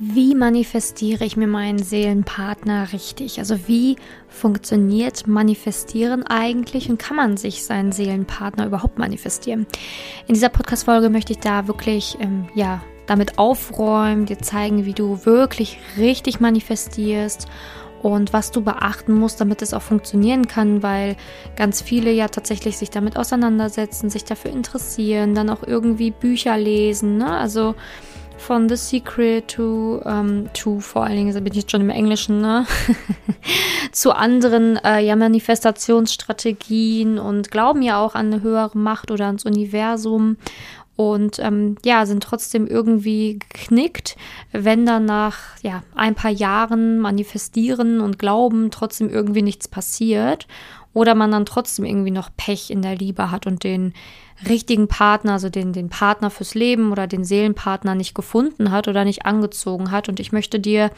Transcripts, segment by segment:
Wie manifestiere ich mir meinen Seelenpartner richtig? Also wie funktioniert Manifestieren eigentlich und kann man sich seinen Seelenpartner überhaupt manifestieren? In dieser Podcast-Folge möchte ich da wirklich, ähm, ja, damit aufräumen, dir zeigen, wie du wirklich richtig manifestierst und was du beachten musst, damit es auch funktionieren kann, weil ganz viele ja tatsächlich sich damit auseinandersetzen, sich dafür interessieren, dann auch irgendwie Bücher lesen, ne? Also von The Secret to, ähm, to vor allen Dingen, da bin ich jetzt schon im Englischen, ne? zu anderen äh, ja, Manifestationsstrategien und glauben ja auch an eine höhere Macht oder ans Universum und ähm, ja, sind trotzdem irgendwie geknickt, wenn dann nach ja, ein paar Jahren manifestieren und glauben, trotzdem irgendwie nichts passiert oder man dann trotzdem irgendwie noch Pech in der Liebe hat und den richtigen Partner, also den, den Partner fürs Leben oder den Seelenpartner nicht gefunden hat oder nicht angezogen hat. Und ich möchte dir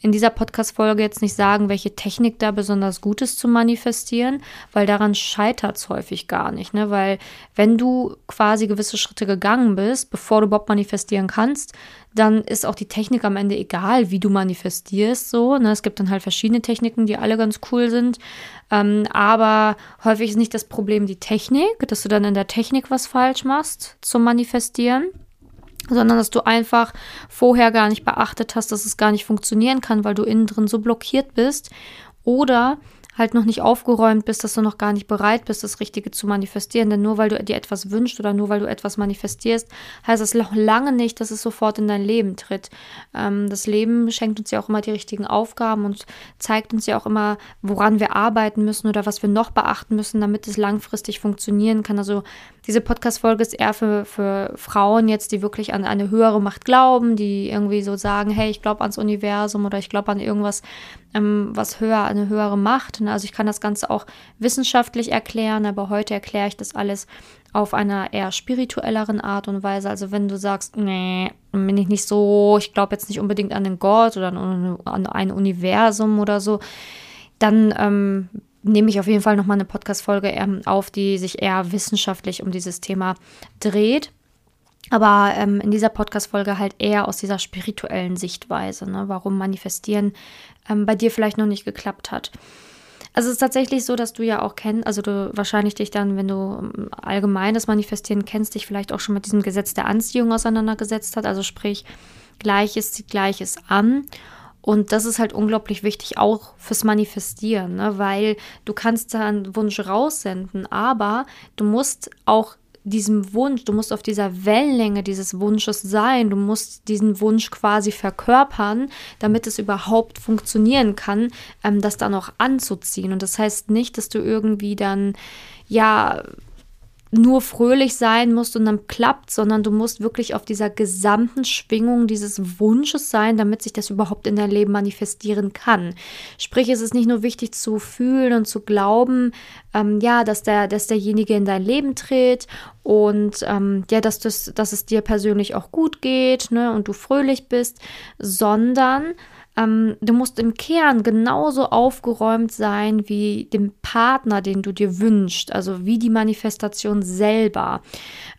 in dieser Podcast-Folge jetzt nicht sagen, welche Technik da besonders gut ist zu manifestieren, weil daran scheitert es häufig gar nicht. Ne? Weil wenn du quasi gewisse Schritte gegangen bist, bevor du überhaupt manifestieren kannst, dann ist auch die Technik am Ende egal, wie du manifestierst. So, ne? Es gibt dann halt verschiedene Techniken, die alle ganz cool sind. Ähm, aber häufig ist nicht das Problem die Technik, dass du dann in der Technik was falsch machst zum Manifestieren sondern dass du einfach vorher gar nicht beachtet hast, dass es gar nicht funktionieren kann, weil du innen drin so blockiert bist oder halt noch nicht aufgeräumt bist, dass du noch gar nicht bereit bist, das Richtige zu manifestieren. Denn nur weil du dir etwas wünschst oder nur weil du etwas manifestierst, heißt das noch lange nicht, dass es sofort in dein Leben tritt. Ähm, das Leben schenkt uns ja auch immer die richtigen Aufgaben und zeigt uns ja auch immer, woran wir arbeiten müssen oder was wir noch beachten müssen, damit es langfristig funktionieren kann. Also diese Podcast-Folge ist eher für, für Frauen jetzt, die wirklich an eine höhere Macht glauben, die irgendwie so sagen, hey, ich glaube ans Universum oder ich glaube an irgendwas, ähm, was höher, eine höhere Macht. Also ich kann das Ganze auch wissenschaftlich erklären, aber heute erkläre ich das alles auf einer eher spirituelleren Art und Weise. Also wenn du sagst, nee, bin ich nicht so, ich glaube jetzt nicht unbedingt an den Gott oder an, an ein Universum oder so, dann ähm, nehme ich auf jeden Fall nochmal eine Podcast-Folge ähm, auf, die sich eher wissenschaftlich um dieses Thema dreht. Aber ähm, in dieser Podcast-Folge halt eher aus dieser spirituellen Sichtweise, ne, warum Manifestieren ähm, bei dir vielleicht noch nicht geklappt hat. Also es ist tatsächlich so, dass du ja auch kennst, also du wahrscheinlich dich dann, wenn du ähm, allgemeines Manifestieren kennst, dich vielleicht auch schon mit diesem Gesetz der Anziehung auseinandergesetzt hat. Also sprich, Gleiches zieht Gleiches an. Und das ist halt unglaublich wichtig, auch fürs Manifestieren, ne? weil du kannst da einen Wunsch raussenden, aber du musst auch diesem Wunsch, du musst auf dieser Wellenlänge dieses Wunsches sein, du musst diesen Wunsch quasi verkörpern, damit es überhaupt funktionieren kann, ähm, das dann auch anzuziehen. Und das heißt nicht, dass du irgendwie dann ja nur fröhlich sein musst und dann klappt, sondern du musst wirklich auf dieser gesamten Schwingung dieses Wunsches sein, damit sich das überhaupt in dein Leben manifestieren kann. Sprich, es ist nicht nur wichtig zu fühlen und zu glauben, ähm, ja, dass der, dass derjenige in dein Leben tritt und ähm, ja, dass, das, dass es dir persönlich auch gut geht ne, und du fröhlich bist, sondern ähm, du musst im Kern genauso aufgeräumt sein wie dem Partner, den du dir wünschst, also wie die Manifestation selber.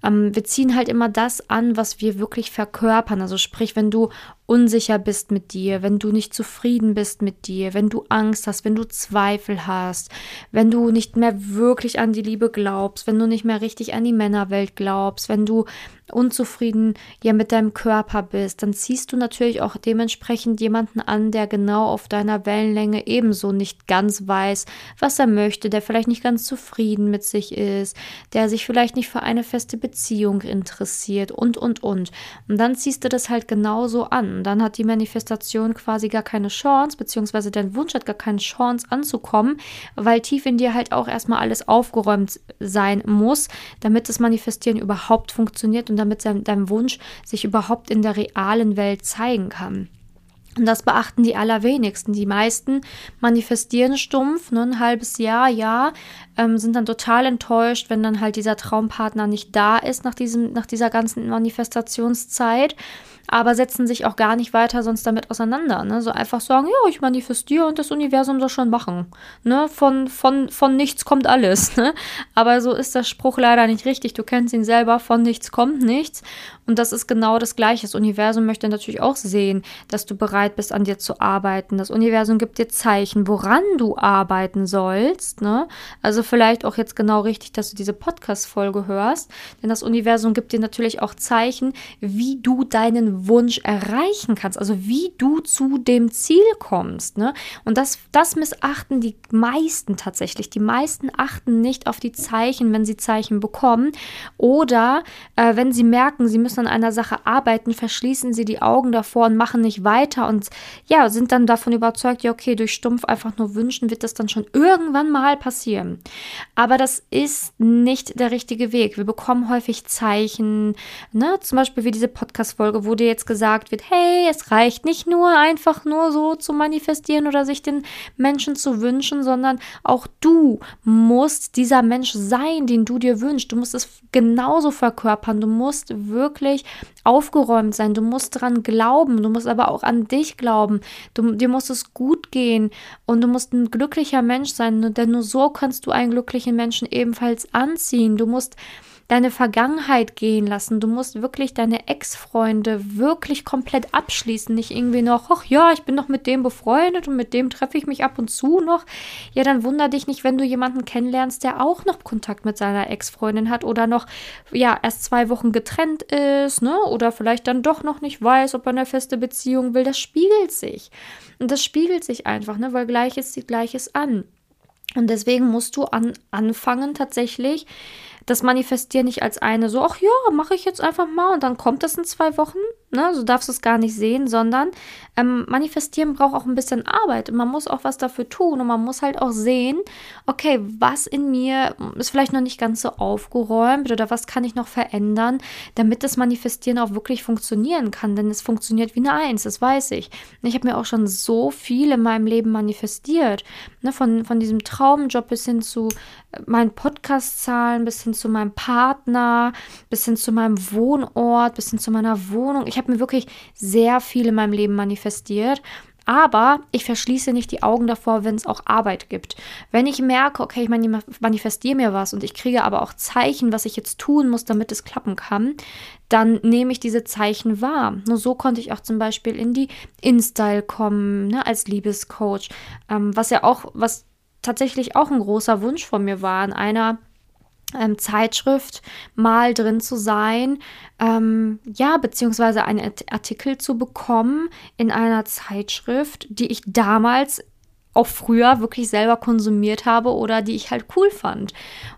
Ähm, wir ziehen halt immer das an, was wir wirklich verkörpern. Also sprich, wenn du unsicher bist mit dir, wenn du nicht zufrieden bist mit dir, wenn du Angst hast, wenn du Zweifel hast, wenn du nicht mehr wirklich an die Liebe glaubst, wenn du nicht mehr richtig an die Männerwelt glaubst, wenn du unzufrieden ja mit deinem Körper bist, dann ziehst du natürlich auch dementsprechend jemanden an, der genau auf deiner Wellenlänge ebenso nicht ganz weiß, was er möchte, der vielleicht nicht ganz zufrieden mit sich ist, der sich vielleicht nicht für eine feste Beziehung interessiert und und und. Und dann ziehst du das halt genauso an. Und dann hat die Manifestation quasi gar keine Chance, beziehungsweise dein Wunsch hat gar keine Chance anzukommen, weil tief in dir halt auch erstmal alles aufgeräumt sein muss, damit das Manifestieren überhaupt funktioniert und damit dein Wunsch sich überhaupt in der realen Welt zeigen kann. Und das beachten die allerwenigsten. Die meisten manifestieren stumpf, ne, ein halbes Jahr, ja, ähm, sind dann total enttäuscht, wenn dann halt dieser Traumpartner nicht da ist nach, diesem, nach dieser ganzen Manifestationszeit, aber setzen sich auch gar nicht weiter sonst damit auseinander. Ne? So einfach sagen, ja, ich manifestiere und das Universum soll schon machen. Ne? Von, von, von nichts kommt alles. Ne? Aber so ist der Spruch leider nicht richtig. Du kennst ihn selber, von nichts kommt nichts. Und das ist genau das Gleiche. Das Universum möchte natürlich auch sehen, dass du bereit bist, an dir zu arbeiten. Das Universum gibt dir Zeichen, woran du arbeiten sollst. Ne? Also vielleicht auch jetzt genau richtig, dass du diese Podcast-Folge hörst. Denn das Universum gibt dir natürlich auch Zeichen, wie du deinen Wunsch erreichen kannst. Also wie du zu dem Ziel kommst. Ne? Und das, das missachten die meisten tatsächlich. Die meisten achten nicht auf die Zeichen, wenn sie Zeichen bekommen. Oder äh, wenn sie merken, sie müssen an einer Sache arbeiten, verschließen sie die Augen davor und machen nicht weiter und ja, sind dann davon überzeugt, ja, okay, durch stumpf einfach nur wünschen, wird das dann schon irgendwann mal passieren. Aber das ist nicht der richtige Weg. Wir bekommen häufig Zeichen, ne, zum Beispiel wie diese Podcast-Folge, wo dir jetzt gesagt wird, hey, es reicht nicht nur einfach nur so zu manifestieren oder sich den Menschen zu wünschen, sondern auch du musst dieser Mensch sein, den du dir wünschst. Du musst es genauso verkörpern. Du musst wirklich aufgeräumt sein. Du musst dran glauben. Du musst aber auch an dich glauben. Du, dir muss es gut gehen und du musst ein glücklicher Mensch sein, denn nur so kannst du einen glücklichen Menschen ebenfalls anziehen. Du musst deine Vergangenheit gehen lassen. Du musst wirklich deine Ex-Freunde wirklich komplett abschließen. Nicht irgendwie noch, ach ja, ich bin noch mit dem befreundet und mit dem treffe ich mich ab und zu noch. Ja, dann wunder dich nicht, wenn du jemanden kennenlernst, der auch noch Kontakt mit seiner Ex-Freundin hat oder noch, ja, erst zwei Wochen getrennt ist, ne? Oder vielleicht dann doch noch nicht weiß, ob er eine feste Beziehung will. Das spiegelt sich. Und das spiegelt sich einfach, ne? Weil Gleiches sieht Gleiches an. Und deswegen musst du an, anfangen, tatsächlich das manifestieren nicht als eine so, ach ja, mache ich jetzt einfach mal und dann kommt das in zwei Wochen. Ne? So darfst du es gar nicht sehen, sondern ähm, manifestieren braucht auch ein bisschen Arbeit. Man muss auch was dafür tun und man muss halt auch sehen, okay, was in mir ist vielleicht noch nicht ganz so aufgeräumt oder was kann ich noch verändern, damit das Manifestieren auch wirklich funktionieren kann. Denn es funktioniert wie eine Eins, das weiß ich. Ich habe mir auch schon so viel in meinem Leben manifestiert. Ne? Von, von diesem Traumjob bis hin zu äh, meinen Podcast-Zahlen, bis hin zu meinem Partner, bis hin zu meinem Wohnort, bis hin zu meiner Wohnung. Ich habe mir wirklich sehr viel in meinem Leben manifestiert. Aber ich verschließe nicht die Augen davor, wenn es auch Arbeit gibt. Wenn ich merke, okay, ich manifestiere mir was und ich kriege aber auch Zeichen, was ich jetzt tun muss, damit es klappen kann, dann nehme ich diese Zeichen wahr. Nur so konnte ich auch zum Beispiel in die InStyle kommen, ne, als Liebescoach, ähm, was ja auch, was tatsächlich auch ein großer Wunsch von mir war, in einer ähm, Zeitschrift mal drin zu sein, ähm, ja, beziehungsweise einen Artikel zu bekommen in einer Zeitschrift, die ich damals auch früher wirklich selber konsumiert habe oder die ich halt cool fand.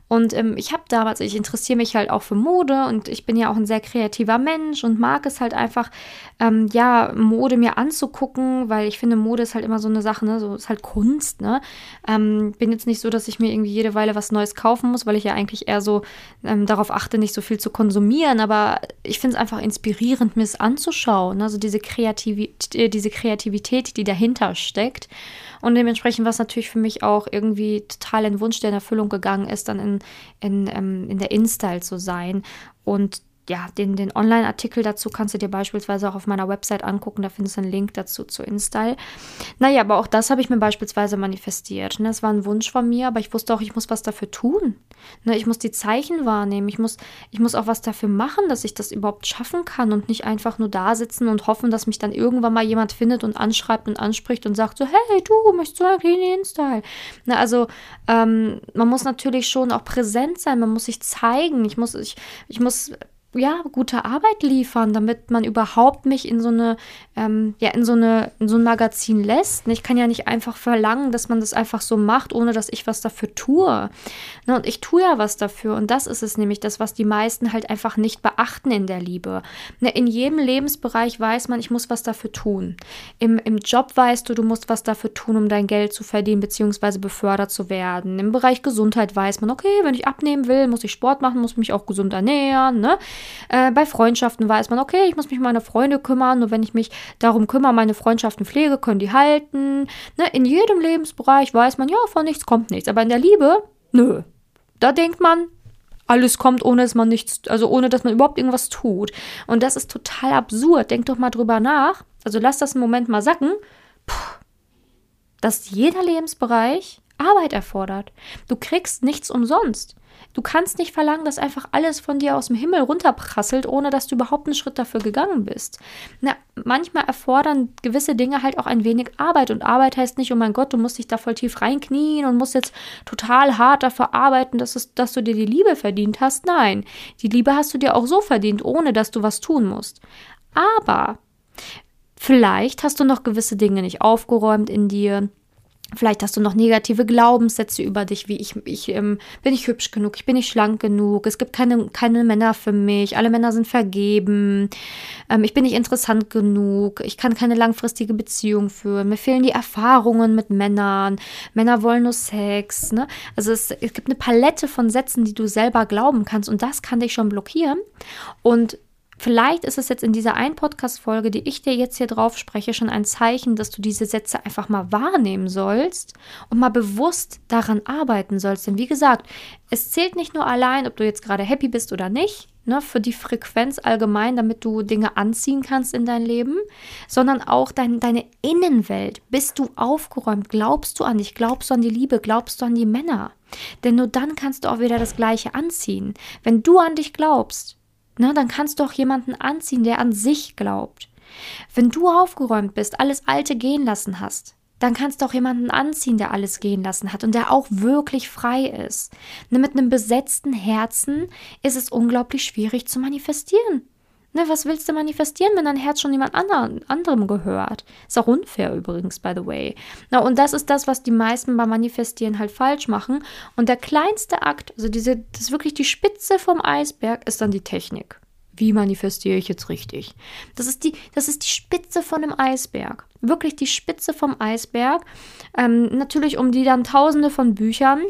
Und ähm, ich habe damals, ich interessiere mich halt auch für Mode und ich bin ja auch ein sehr kreativer Mensch und mag es halt einfach, ähm, ja, Mode mir anzugucken, weil ich finde, Mode ist halt immer so eine Sache, ne, so ist halt Kunst, ne. Ähm, bin jetzt nicht so, dass ich mir irgendwie jede Weile was Neues kaufen muss, weil ich ja eigentlich eher so ähm, darauf achte, nicht so viel zu konsumieren, aber ich finde es einfach inspirierend, mir es anzuschauen, ne? also diese, Kreativi äh, diese Kreativität, die dahinter steckt. Und dementsprechend war es natürlich für mich auch irgendwie total ein Wunsch, der in Erfüllung gegangen ist, dann in, in, ähm, in der InStyle zu sein. Und ja, den, den Online-Artikel dazu kannst du dir beispielsweise auch auf meiner Website angucken. Da findest du einen Link dazu zu Install. Naja, aber auch das habe ich mir beispielsweise manifestiert. Ne? Das war ein Wunsch von mir, aber ich wusste auch, ich muss was dafür tun. Ne? Ich muss die Zeichen wahrnehmen. Ich muss, ich muss auch was dafür machen, dass ich das überhaupt schaffen kann und nicht einfach nur da sitzen und hoffen, dass mich dann irgendwann mal jemand findet und anschreibt und anspricht und sagt so, hey, du, möchtest du eigentlich in Install? Ne? Also, ähm, man muss natürlich schon auch präsent sein. Man muss sich zeigen. Ich muss, ich, ich muss ja, gute Arbeit liefern, damit man überhaupt mich in so eine, ähm, ja, in so eine, in so ein Magazin lässt. Ich kann ja nicht einfach verlangen, dass man das einfach so macht, ohne dass ich was dafür tue. Ne, und ich tue ja was dafür. Und das ist es nämlich, das, was die meisten halt einfach nicht beachten in der Liebe. Ne, in jedem Lebensbereich weiß man, ich muss was dafür tun. Im, Im Job weißt du, du musst was dafür tun, um dein Geld zu verdienen, beziehungsweise befördert zu werden. Im Bereich Gesundheit weiß man, okay, wenn ich abnehmen will, muss ich Sport machen, muss mich auch gesund ernähren, ne? Äh, bei Freundschaften weiß man, okay, ich muss mich um meine Freunde kümmern. Nur wenn ich mich darum kümmere, meine Freundschaften pflege, können die halten. Ne? In jedem Lebensbereich weiß man, ja, von nichts kommt nichts. Aber in der Liebe, nö. Da denkt man, alles kommt, ohne dass man nichts, also ohne dass man überhaupt irgendwas tut. Und das ist total absurd. Denk doch mal drüber nach. Also lass das einen Moment mal sacken. Puh, dass jeder Lebensbereich Arbeit erfordert. Du kriegst nichts umsonst. Du kannst nicht verlangen, dass einfach alles von dir aus dem Himmel runterprasselt, ohne dass du überhaupt einen Schritt dafür gegangen bist. Na, manchmal erfordern gewisse Dinge halt auch ein wenig Arbeit. Und Arbeit heißt nicht, oh mein Gott, du musst dich da voll tief reinknien und musst jetzt total hart dafür arbeiten, dass, es, dass du dir die Liebe verdient hast. Nein, die Liebe hast du dir auch so verdient, ohne dass du was tun musst. Aber vielleicht hast du noch gewisse Dinge nicht aufgeräumt in dir Vielleicht hast du noch negative Glaubenssätze über dich, wie ich, ich ähm, bin ich hübsch genug, ich bin nicht schlank genug, es gibt keine, keine Männer für mich, alle Männer sind vergeben, ähm, ich bin nicht interessant genug, ich kann keine langfristige Beziehung führen, mir fehlen die Erfahrungen mit Männern, Männer wollen nur Sex. Ne? Also es, es gibt eine Palette von Sätzen, die du selber glauben kannst und das kann dich schon blockieren. Und Vielleicht ist es jetzt in dieser einen Podcast-Folge, die ich dir jetzt hier drauf spreche, schon ein Zeichen, dass du diese Sätze einfach mal wahrnehmen sollst und mal bewusst daran arbeiten sollst. Denn wie gesagt, es zählt nicht nur allein, ob du jetzt gerade happy bist oder nicht, ne, für die Frequenz allgemein, damit du Dinge anziehen kannst in dein Leben, sondern auch dein, deine Innenwelt. Bist du aufgeräumt? Glaubst du an dich? Glaubst du an die Liebe? Glaubst du an die Männer? Denn nur dann kannst du auch wieder das Gleiche anziehen. Wenn du an dich glaubst, ne, dann kannst du auch jemanden anziehen, der an sich glaubt. Wenn du aufgeräumt bist, alles Alte gehen lassen hast, dann kannst du auch jemanden anziehen, der alles gehen lassen hat und der auch wirklich frei ist. Ne, mit einem besetzten Herzen ist es unglaublich schwierig zu manifestieren. Ne, was willst du manifestieren, wenn dein Herz schon jemand anderem gehört? Ist auch unfair übrigens, by the way. Na, und das ist das, was die meisten beim Manifestieren halt falsch machen. Und der kleinste Akt, also diese, das ist wirklich die Spitze vom Eisberg, ist dann die Technik. Wie manifestiere ich jetzt richtig? Das ist die, das ist die Spitze von dem Eisberg. Wirklich die Spitze vom Eisberg. Ähm, natürlich um die dann tausende von Büchern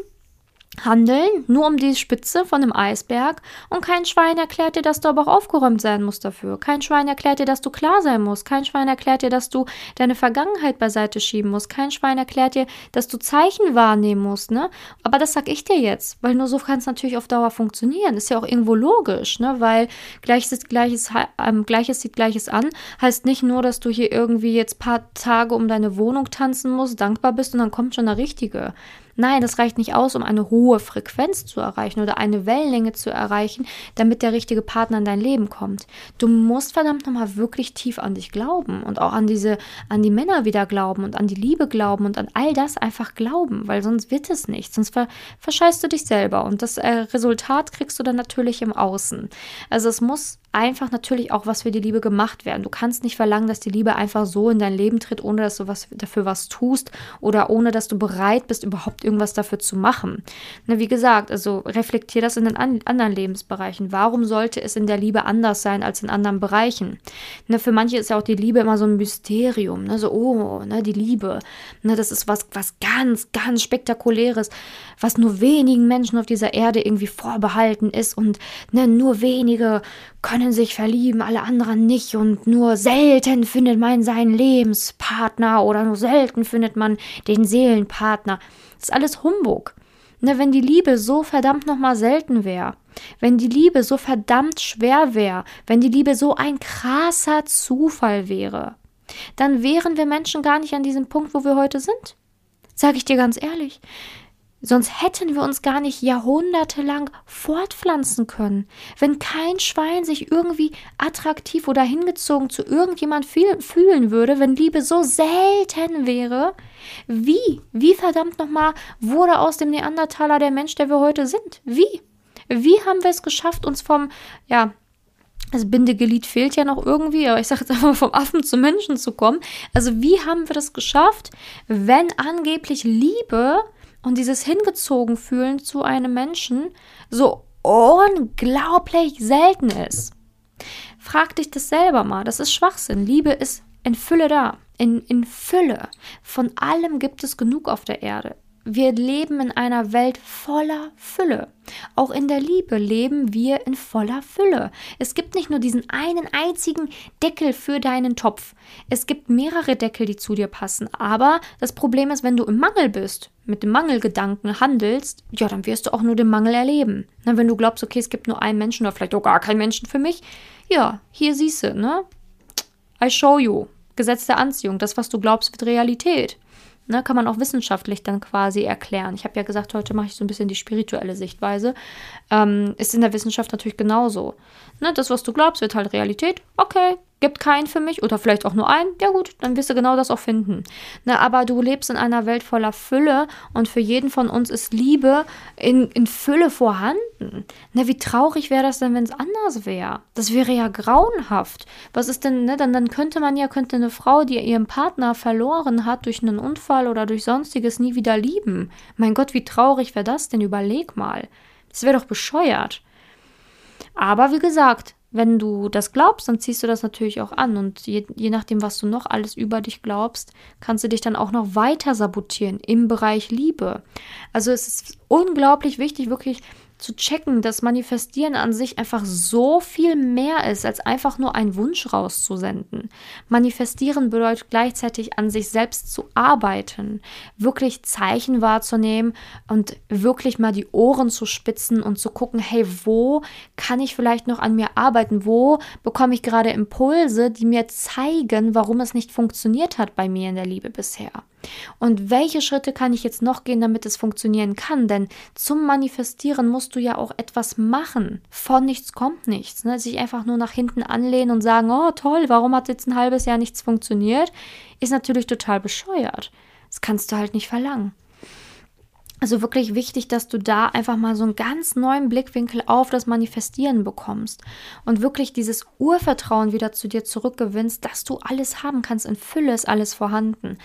handeln, nur um die Spitze von einem Eisberg und kein Schwein erklärt dir, dass du aber auch aufgeräumt sein musst dafür. Kein Schwein erklärt dir, dass du klar sein musst. Kein Schwein erklärt dir, dass du deine Vergangenheit beiseite schieben musst. Kein Schwein erklärt dir, dass du Zeichen wahrnehmen musst, ne? Aber das sag ich dir jetzt, weil nur so kann es natürlich auf Dauer funktionieren. Ist ja auch irgendwo logisch, ne? Weil Gleiches, Gleiches, ähm, Gleiches sieht Gleiches an, heißt nicht nur, dass du hier irgendwie jetzt paar Tage um deine Wohnung tanzen musst, dankbar bist und dann kommt schon der Richtige. Nein, das reicht nicht aus, um eine hohe Frequenz zu erreichen oder eine Wellenlänge zu erreichen, damit der richtige Partner in dein Leben kommt. Du musst verdammt nochmal wirklich tief an dich glauben und auch an diese, an die Männer wieder glauben und an die Liebe glauben und an all das einfach glauben, weil sonst wird es nicht. Sonst ver verscheißt du dich selber und das äh, Resultat kriegst du dann natürlich im Außen. Also es muss einfach natürlich auch was für die Liebe gemacht werden. Du kannst nicht verlangen, dass die Liebe einfach so in dein Leben tritt, ohne dass du was dafür was tust oder ohne dass du bereit bist, überhaupt irgendwas dafür zu machen. Na, wie gesagt, also reflektier das in den an anderen Lebensbereichen. Warum sollte es in der Liebe anders sein als in anderen Bereichen? Na, für manche ist ja auch die Liebe immer so ein Mysterium. Ne? So, oh, ne, die Liebe. Ne, das ist was, was ganz, ganz spektakuläres, was nur wenigen Menschen auf dieser Erde irgendwie vorbehalten ist und ne, nur wenige können sich verlieben, alle anderen nicht und nur selten findet man seinen Lebenspartner oder nur selten findet man den Seelenpartner. Das ist alles Humbug. Ne, wenn die Liebe so verdammt nochmal selten wäre, wenn die Liebe so verdammt schwer wäre, wenn die Liebe so ein krasser Zufall wäre, dann wären wir Menschen gar nicht an diesem Punkt, wo wir heute sind. Sag ich dir ganz ehrlich. Sonst hätten wir uns gar nicht jahrhundertelang fortpflanzen können. Wenn kein Schwein sich irgendwie attraktiv oder hingezogen zu irgendjemand fühlen würde, wenn Liebe so selten wäre, wie, wie verdammt nochmal wurde aus dem Neandertaler der Mensch, der wir heute sind? Wie? Wie haben wir es geschafft, uns vom, ja, das Bindeglied fehlt ja noch irgendwie, aber ich sage jetzt einfach vom Affen zum Menschen zu kommen. Also wie haben wir das geschafft, wenn angeblich Liebe und dieses hingezogen fühlen zu einem Menschen so unglaublich selten ist. Frag dich das selber mal. Das ist Schwachsinn. Liebe ist in Fülle da. In, in Fülle. Von allem gibt es genug auf der Erde. Wir leben in einer Welt voller Fülle. Auch in der Liebe leben wir in voller Fülle. Es gibt nicht nur diesen einen einzigen Deckel für deinen Topf. Es gibt mehrere Deckel, die zu dir passen. Aber das Problem ist, wenn du im Mangel bist, mit dem Mangelgedanken handelst, ja, dann wirst du auch nur den Mangel erleben. Na, wenn du glaubst, okay, es gibt nur einen Menschen oder vielleicht auch gar keinen Menschen für mich, ja, hier siehst du, ne? I show you. Gesetz der Anziehung. Das, was du glaubst, wird Realität. Ne, kann man auch wissenschaftlich dann quasi erklären. Ich habe ja gesagt, heute mache ich so ein bisschen die spirituelle Sichtweise. Ähm, ist in der Wissenschaft natürlich genauso. Ne, das, was du glaubst, wird halt Realität. Okay, gibt keinen für mich oder vielleicht auch nur einen, ja gut, dann wirst du genau das auch finden. Ne, aber du lebst in einer Welt voller Fülle und für jeden von uns ist Liebe in, in Fülle vorhanden. Ne, wie traurig wäre das denn, wenn es anders wäre? Das wäre ja grauenhaft. Was ist denn, ne, dann, dann könnte man ja, könnte eine Frau, die ihren Partner verloren hat durch einen Unfall oder durch sonstiges, nie wieder lieben. Mein Gott, wie traurig wäre das denn? Überleg mal. Das wäre doch bescheuert. Aber wie gesagt, wenn du das glaubst, dann ziehst du das natürlich auch an. Und je, je nachdem, was du noch alles über dich glaubst, kannst du dich dann auch noch weiter sabotieren im Bereich Liebe. Also es ist unglaublich wichtig, wirklich zu checken, dass Manifestieren an sich einfach so viel mehr ist, als einfach nur einen Wunsch rauszusenden. Manifestieren bedeutet gleichzeitig an sich selbst zu arbeiten, wirklich Zeichen wahrzunehmen und wirklich mal die Ohren zu spitzen und zu gucken, hey, wo kann ich vielleicht noch an mir arbeiten? Wo bekomme ich gerade Impulse, die mir zeigen, warum es nicht funktioniert hat bei mir in der Liebe bisher? Und welche Schritte kann ich jetzt noch gehen, damit es funktionieren kann? Denn zum Manifestieren musst du ja auch etwas machen. Von nichts kommt nichts. Ne? Sich einfach nur nach hinten anlehnen und sagen, oh toll, warum hat jetzt ein halbes Jahr nichts funktioniert, ist natürlich total bescheuert. Das kannst du halt nicht verlangen. Also wirklich wichtig, dass du da einfach mal so einen ganz neuen Blickwinkel auf das Manifestieren bekommst und wirklich dieses Urvertrauen wieder zu dir zurückgewinnst, dass du alles haben kannst. In Fülle ist alles vorhanden.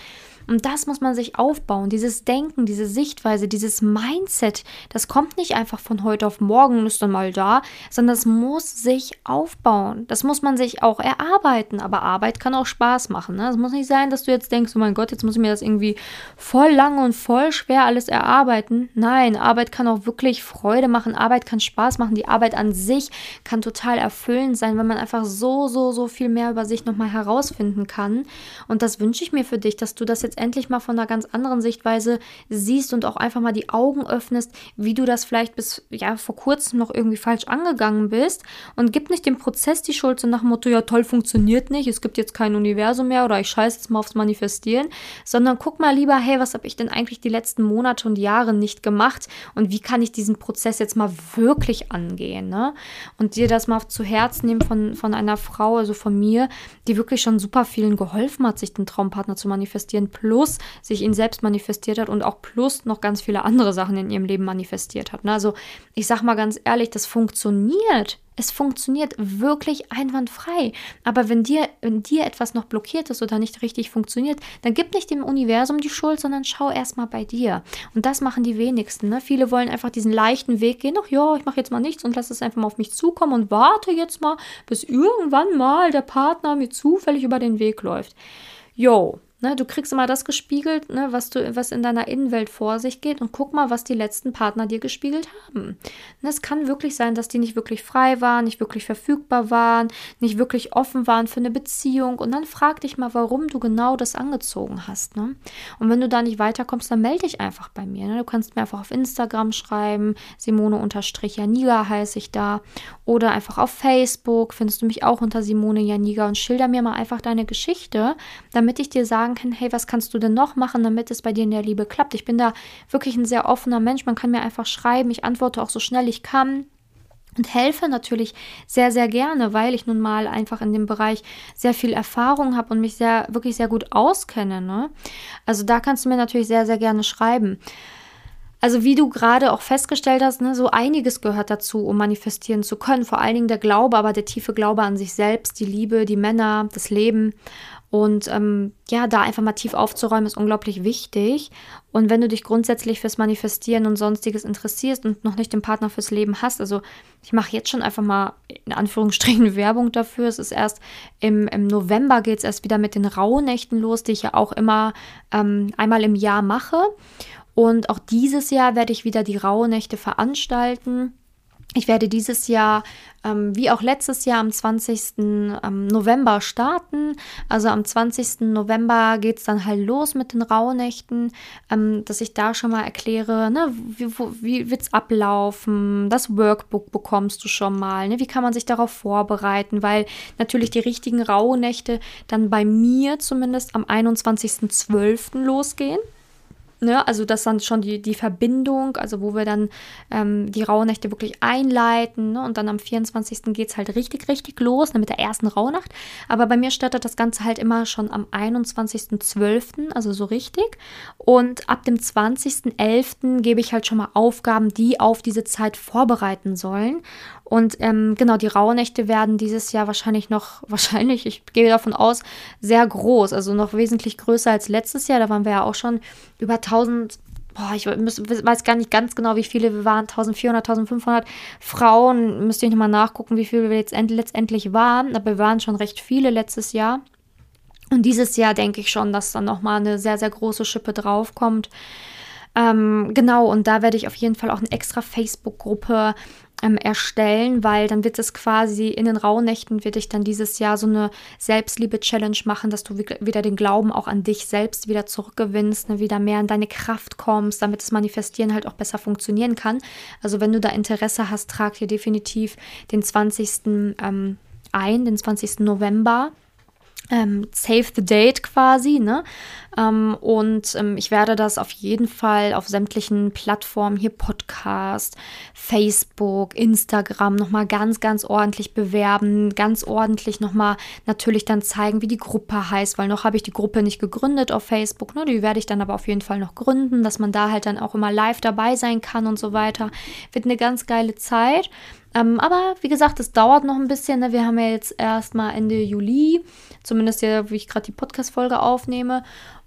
Und das muss man sich aufbauen. Dieses Denken, diese Sichtweise, dieses Mindset, das kommt nicht einfach von heute auf morgen, ist dann mal da, sondern das muss sich aufbauen. Das muss man sich auch erarbeiten. Aber Arbeit kann auch Spaß machen. Ne? Es muss nicht sein, dass du jetzt denkst, oh mein Gott, jetzt muss ich mir das irgendwie voll lang und voll schwer alles erarbeiten. Nein, Arbeit kann auch wirklich Freude machen. Arbeit kann Spaß machen. Die Arbeit an sich kann total erfüllend sein, wenn man einfach so, so, so viel mehr über sich nochmal herausfinden kann. Und das wünsche ich mir für dich, dass du das jetzt jetzt endlich mal von einer ganz anderen Sichtweise siehst und auch einfach mal die Augen öffnest, wie du das vielleicht bis ja vor kurzem noch irgendwie falsch angegangen bist und gib nicht dem Prozess die Schuld so nach dem Motto, ja toll, funktioniert nicht, es gibt jetzt kein Universum mehr oder ich scheiße jetzt mal aufs Manifestieren, sondern guck mal lieber, hey, was habe ich denn eigentlich die letzten Monate und Jahre nicht gemacht und wie kann ich diesen Prozess jetzt mal wirklich angehen, ne? Und dir das mal zu Herzen nehmen von, von einer Frau, also von mir, die wirklich schon super vielen geholfen hat, sich den Traumpartner zu manifestieren, plus sich ihn selbst manifestiert hat und auch plus noch ganz viele andere Sachen in ihrem Leben manifestiert hat. Ne? Also ich sag mal ganz ehrlich, das funktioniert. Es funktioniert wirklich einwandfrei. Aber wenn dir, wenn dir etwas noch blockiert ist oder nicht richtig funktioniert, dann gib nicht dem Universum die Schuld, sondern schau erstmal bei dir. Und das machen die wenigsten. Ne? Viele wollen einfach diesen leichten Weg gehen. Ach ja, ich mache jetzt mal nichts und lasse es einfach mal auf mich zukommen und warte jetzt mal, bis irgendwann mal der Partner mir zufällig über den Weg läuft. Jo, Ne, du kriegst immer das gespiegelt, ne, was, du, was in deiner Innenwelt vor sich geht und guck mal, was die letzten Partner dir gespiegelt haben. Ne, es kann wirklich sein, dass die nicht wirklich frei waren, nicht wirklich verfügbar waren, nicht wirklich offen waren für eine Beziehung und dann frag dich mal, warum du genau das angezogen hast. Ne? Und wenn du da nicht weiterkommst, dann melde dich einfach bei mir. Ne? Du kannst mir einfach auf Instagram schreiben, Simone-Janiga heiße ich da oder einfach auf Facebook findest du mich auch unter Simone Janiga und schilder mir mal einfach deine Geschichte, damit ich dir sage, fragen kann, hey, was kannst du denn noch machen, damit es bei dir in der Liebe klappt? Ich bin da wirklich ein sehr offener Mensch. Man kann mir einfach schreiben. Ich antworte auch so schnell ich kann und helfe natürlich sehr, sehr gerne, weil ich nun mal einfach in dem Bereich sehr viel Erfahrung habe und mich sehr, wirklich sehr gut auskenne. Ne? Also da kannst du mir natürlich sehr, sehr gerne schreiben. Also wie du gerade auch festgestellt hast, ne, so einiges gehört dazu, um manifestieren zu können. Vor allen Dingen der Glaube, aber der tiefe Glaube an sich selbst, die Liebe, die Männer, das Leben. Und ähm, ja, da einfach mal tief aufzuräumen, ist unglaublich wichtig. Und wenn du dich grundsätzlich fürs Manifestieren und sonstiges interessierst und noch nicht den Partner fürs Leben hast, also ich mache jetzt schon einfach mal in Anführungsstrichen Werbung dafür. Es ist erst im, im November geht es erst wieder mit den Rauhnächten los, die ich ja auch immer ähm, einmal im Jahr mache. Und auch dieses Jahr werde ich wieder die Rauhnächte veranstalten. Ich werde dieses Jahr, ähm, wie auch letztes Jahr, am 20. Ähm, November starten. Also am 20. November geht es dann halt los mit den Rauhnächten, ähm, dass ich da schon mal erkläre, ne, wie, wie wird es ablaufen, das Workbook bekommst du schon mal, ne, wie kann man sich darauf vorbereiten, weil natürlich die richtigen Rauhnächte dann bei mir zumindest am 21.12. losgehen. Ne? Also das dann schon die, die Verbindung, also wo wir dann ähm, die Rauhnächte wirklich einleiten. Ne? Und dann am 24. geht es halt richtig, richtig los ne? mit der ersten Rauhnacht. Aber bei mir startet das Ganze halt immer schon am 21.12., also so richtig. Und ab dem 20.11. gebe ich halt schon mal Aufgaben, die auf diese Zeit vorbereiten sollen. Und ähm, genau, die Rauhnächte werden dieses Jahr wahrscheinlich noch, wahrscheinlich, ich gehe davon aus, sehr groß, also noch wesentlich größer als letztes Jahr. Da waren wir ja auch schon über 1000 boah, ich weiß gar nicht ganz genau, wie viele wir waren, 1400, 1500 Frauen, müsste ich nochmal nachgucken, wie viele wir jetzt letztendlich waren, aber wir waren schon recht viele letztes Jahr. Und dieses Jahr denke ich schon, dass dann nochmal eine sehr, sehr große Schippe draufkommt. Ähm, genau, und da werde ich auf jeden Fall auch eine extra Facebook-Gruppe ähm, erstellen, weil dann wird es quasi in den Rauhnächten, wird ich dann dieses Jahr so eine Selbstliebe-Challenge machen, dass du wieder den Glauben auch an dich selbst wieder zurückgewinnst, ne, wieder mehr in deine Kraft kommst, damit das Manifestieren halt auch besser funktionieren kann. Also wenn du da Interesse hast, trag dir definitiv den 20. Ähm, ein, den 20. November ähm, Save the Date quasi, ne? Ähm, und ähm, ich werde das auf jeden Fall auf sämtlichen Plattformen, hier Podcast, Facebook, Instagram, nochmal ganz, ganz ordentlich bewerben, ganz ordentlich nochmal natürlich dann zeigen, wie die Gruppe heißt, weil noch habe ich die Gruppe nicht gegründet auf Facebook, ne? Die werde ich dann aber auf jeden Fall noch gründen, dass man da halt dann auch immer live dabei sein kann und so weiter. Wird eine ganz geile Zeit. Ähm, aber wie gesagt, es dauert noch ein bisschen. Ne? Wir haben ja jetzt erst mal Ende Juli, zumindest ja, wie ich gerade die Podcast-Folge aufnehme.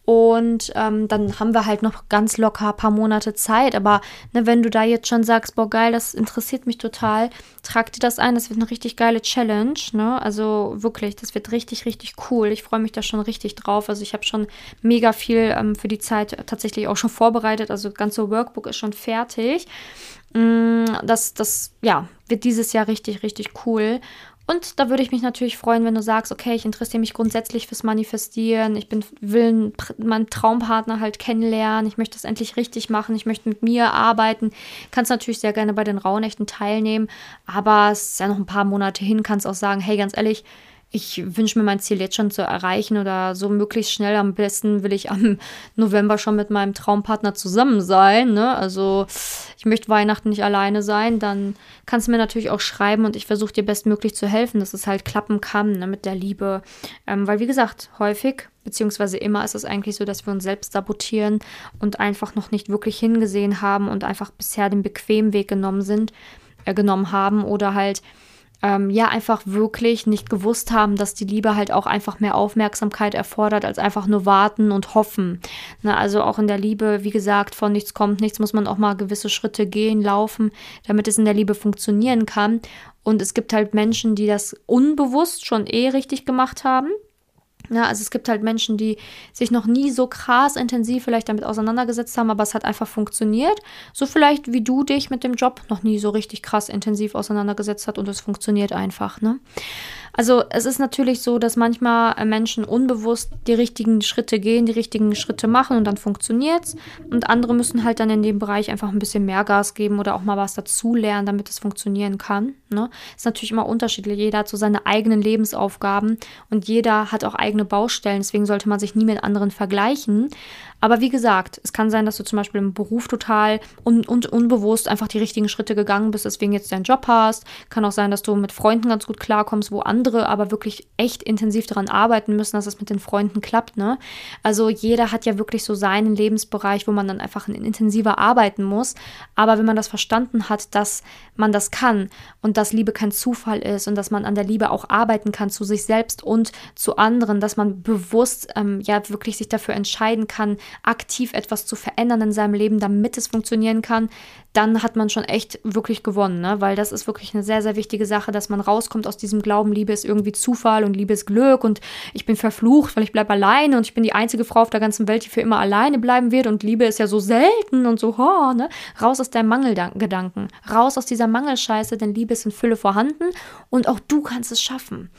Und ähm, dann haben wir halt noch ganz locker ein paar Monate Zeit. Aber ne, wenn du da jetzt schon sagst, boah, geil, das interessiert mich total, trag dir das ein. Das wird eine richtig geile Challenge. Ne? Also wirklich, das wird richtig, richtig cool. Ich freue mich da schon richtig drauf. Also ich habe schon mega viel ähm, für die Zeit tatsächlich auch schon vorbereitet. Also das ganze Workbook ist schon fertig. Mm, das, das, ja, wird dieses Jahr richtig, richtig cool. Und da würde ich mich natürlich freuen, wenn du sagst, okay, ich interessiere mich grundsätzlich fürs Manifestieren, ich bin, will meinen Traumpartner halt kennenlernen, ich möchte das endlich richtig machen, ich möchte mit mir arbeiten. Kannst natürlich sehr gerne bei den Rauhnächten teilnehmen, aber es ist ja noch ein paar Monate hin, kannst auch sagen, hey, ganz ehrlich, ich wünsche mir mein Ziel jetzt schon zu erreichen oder so möglichst schnell. Am besten will ich am November schon mit meinem Traumpartner zusammen sein. Ne? Also ich möchte Weihnachten nicht alleine sein. Dann kannst du mir natürlich auch schreiben und ich versuche dir bestmöglich zu helfen, dass es halt klappen kann ne, mit der Liebe. Ähm, weil wie gesagt, häufig beziehungsweise immer ist es eigentlich so, dass wir uns selbst sabotieren und einfach noch nicht wirklich hingesehen haben und einfach bisher den bequemen Weg genommen sind, äh, genommen haben oder halt ähm, ja einfach wirklich nicht gewusst haben, dass die Liebe halt auch einfach mehr Aufmerksamkeit erfordert, als einfach nur warten und hoffen. Ne, also auch in der Liebe, wie gesagt, von nichts kommt nichts, muss man auch mal gewisse Schritte gehen, laufen, damit es in der Liebe funktionieren kann. Und es gibt halt Menschen, die das unbewusst schon eh richtig gemacht haben ja, also es gibt halt Menschen, die sich noch nie so krass intensiv vielleicht damit auseinandergesetzt haben, aber es hat einfach funktioniert. So vielleicht wie du dich mit dem Job noch nie so richtig krass intensiv auseinandergesetzt hat und es funktioniert einfach, ne? Also es ist natürlich so, dass manchmal äh, Menschen unbewusst die richtigen Schritte gehen, die richtigen Schritte machen und dann funktioniert es. Und andere müssen halt dann in dem Bereich einfach ein bisschen mehr Gas geben oder auch mal was dazulernen, damit es funktionieren kann. Ne? Ist natürlich immer unterschiedlich. Jeder hat so seine eigenen Lebensaufgaben und jeder hat auch eigene Baustellen. Deswegen sollte man sich nie mit anderen vergleichen. Aber wie gesagt, es kann sein, dass du zum Beispiel im Beruf total un und unbewusst einfach die richtigen Schritte gegangen bist, deswegen jetzt deinen Job hast. Kann auch sein, dass du mit Freunden ganz gut klarkommst, wo andere aber wirklich echt intensiv daran arbeiten müssen, dass es mit den Freunden klappt. Ne? Also jeder hat ja wirklich so seinen Lebensbereich, wo man dann einfach intensiver arbeiten muss. Aber wenn man das verstanden hat, dass man das kann und dass Liebe kein Zufall ist und dass man an der Liebe auch arbeiten kann zu sich selbst und zu anderen, dass man bewusst ähm, ja wirklich sich dafür entscheiden kann, aktiv etwas zu verändern in seinem Leben, damit es funktionieren kann, dann hat man schon echt wirklich gewonnen, ne? weil das ist wirklich eine sehr, sehr wichtige Sache, dass man rauskommt aus diesem Glauben, Liebe ist irgendwie Zufall und Liebe ist Glück und ich bin verflucht, weil ich bleibe alleine und ich bin die einzige Frau auf der ganzen Welt, die für immer alleine bleiben wird und Liebe ist ja so selten und so, oh, ne? raus aus deinem Mangelgedanken, raus aus dieser Mangelscheiße, denn Liebe ist in Fülle vorhanden und auch du kannst es schaffen.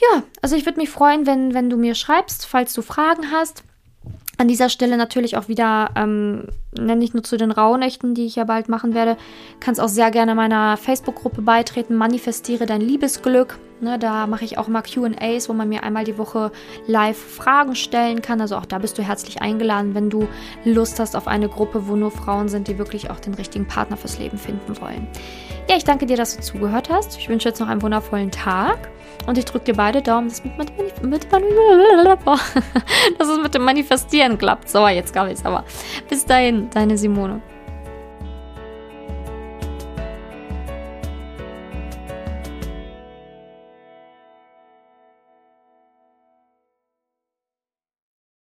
Ja, also ich würde mich freuen, wenn, wenn du mir schreibst, falls du Fragen hast. An dieser Stelle natürlich auch wieder, ähm, nenne ich nur zu den Rauhnächten, die ich ja bald machen werde, kannst auch sehr gerne meiner Facebook-Gruppe beitreten, manifestiere dein Liebesglück. Ne, da mache ich auch immer QAs, wo man mir einmal die Woche live Fragen stellen kann. Also auch da bist du herzlich eingeladen, wenn du Lust hast auf eine Gruppe, wo nur Frauen sind, die wirklich auch den richtigen Partner fürs Leben finden wollen. Ja, ich danke dir, dass du zugehört hast. Ich wünsche jetzt noch einen wundervollen Tag. Und ich drücke dir beide Daumen, dass, mit, mit, mit, dass es mit dem Manifestieren klappt. So, jetzt gab ich es aber. Bis dahin, deine Simone.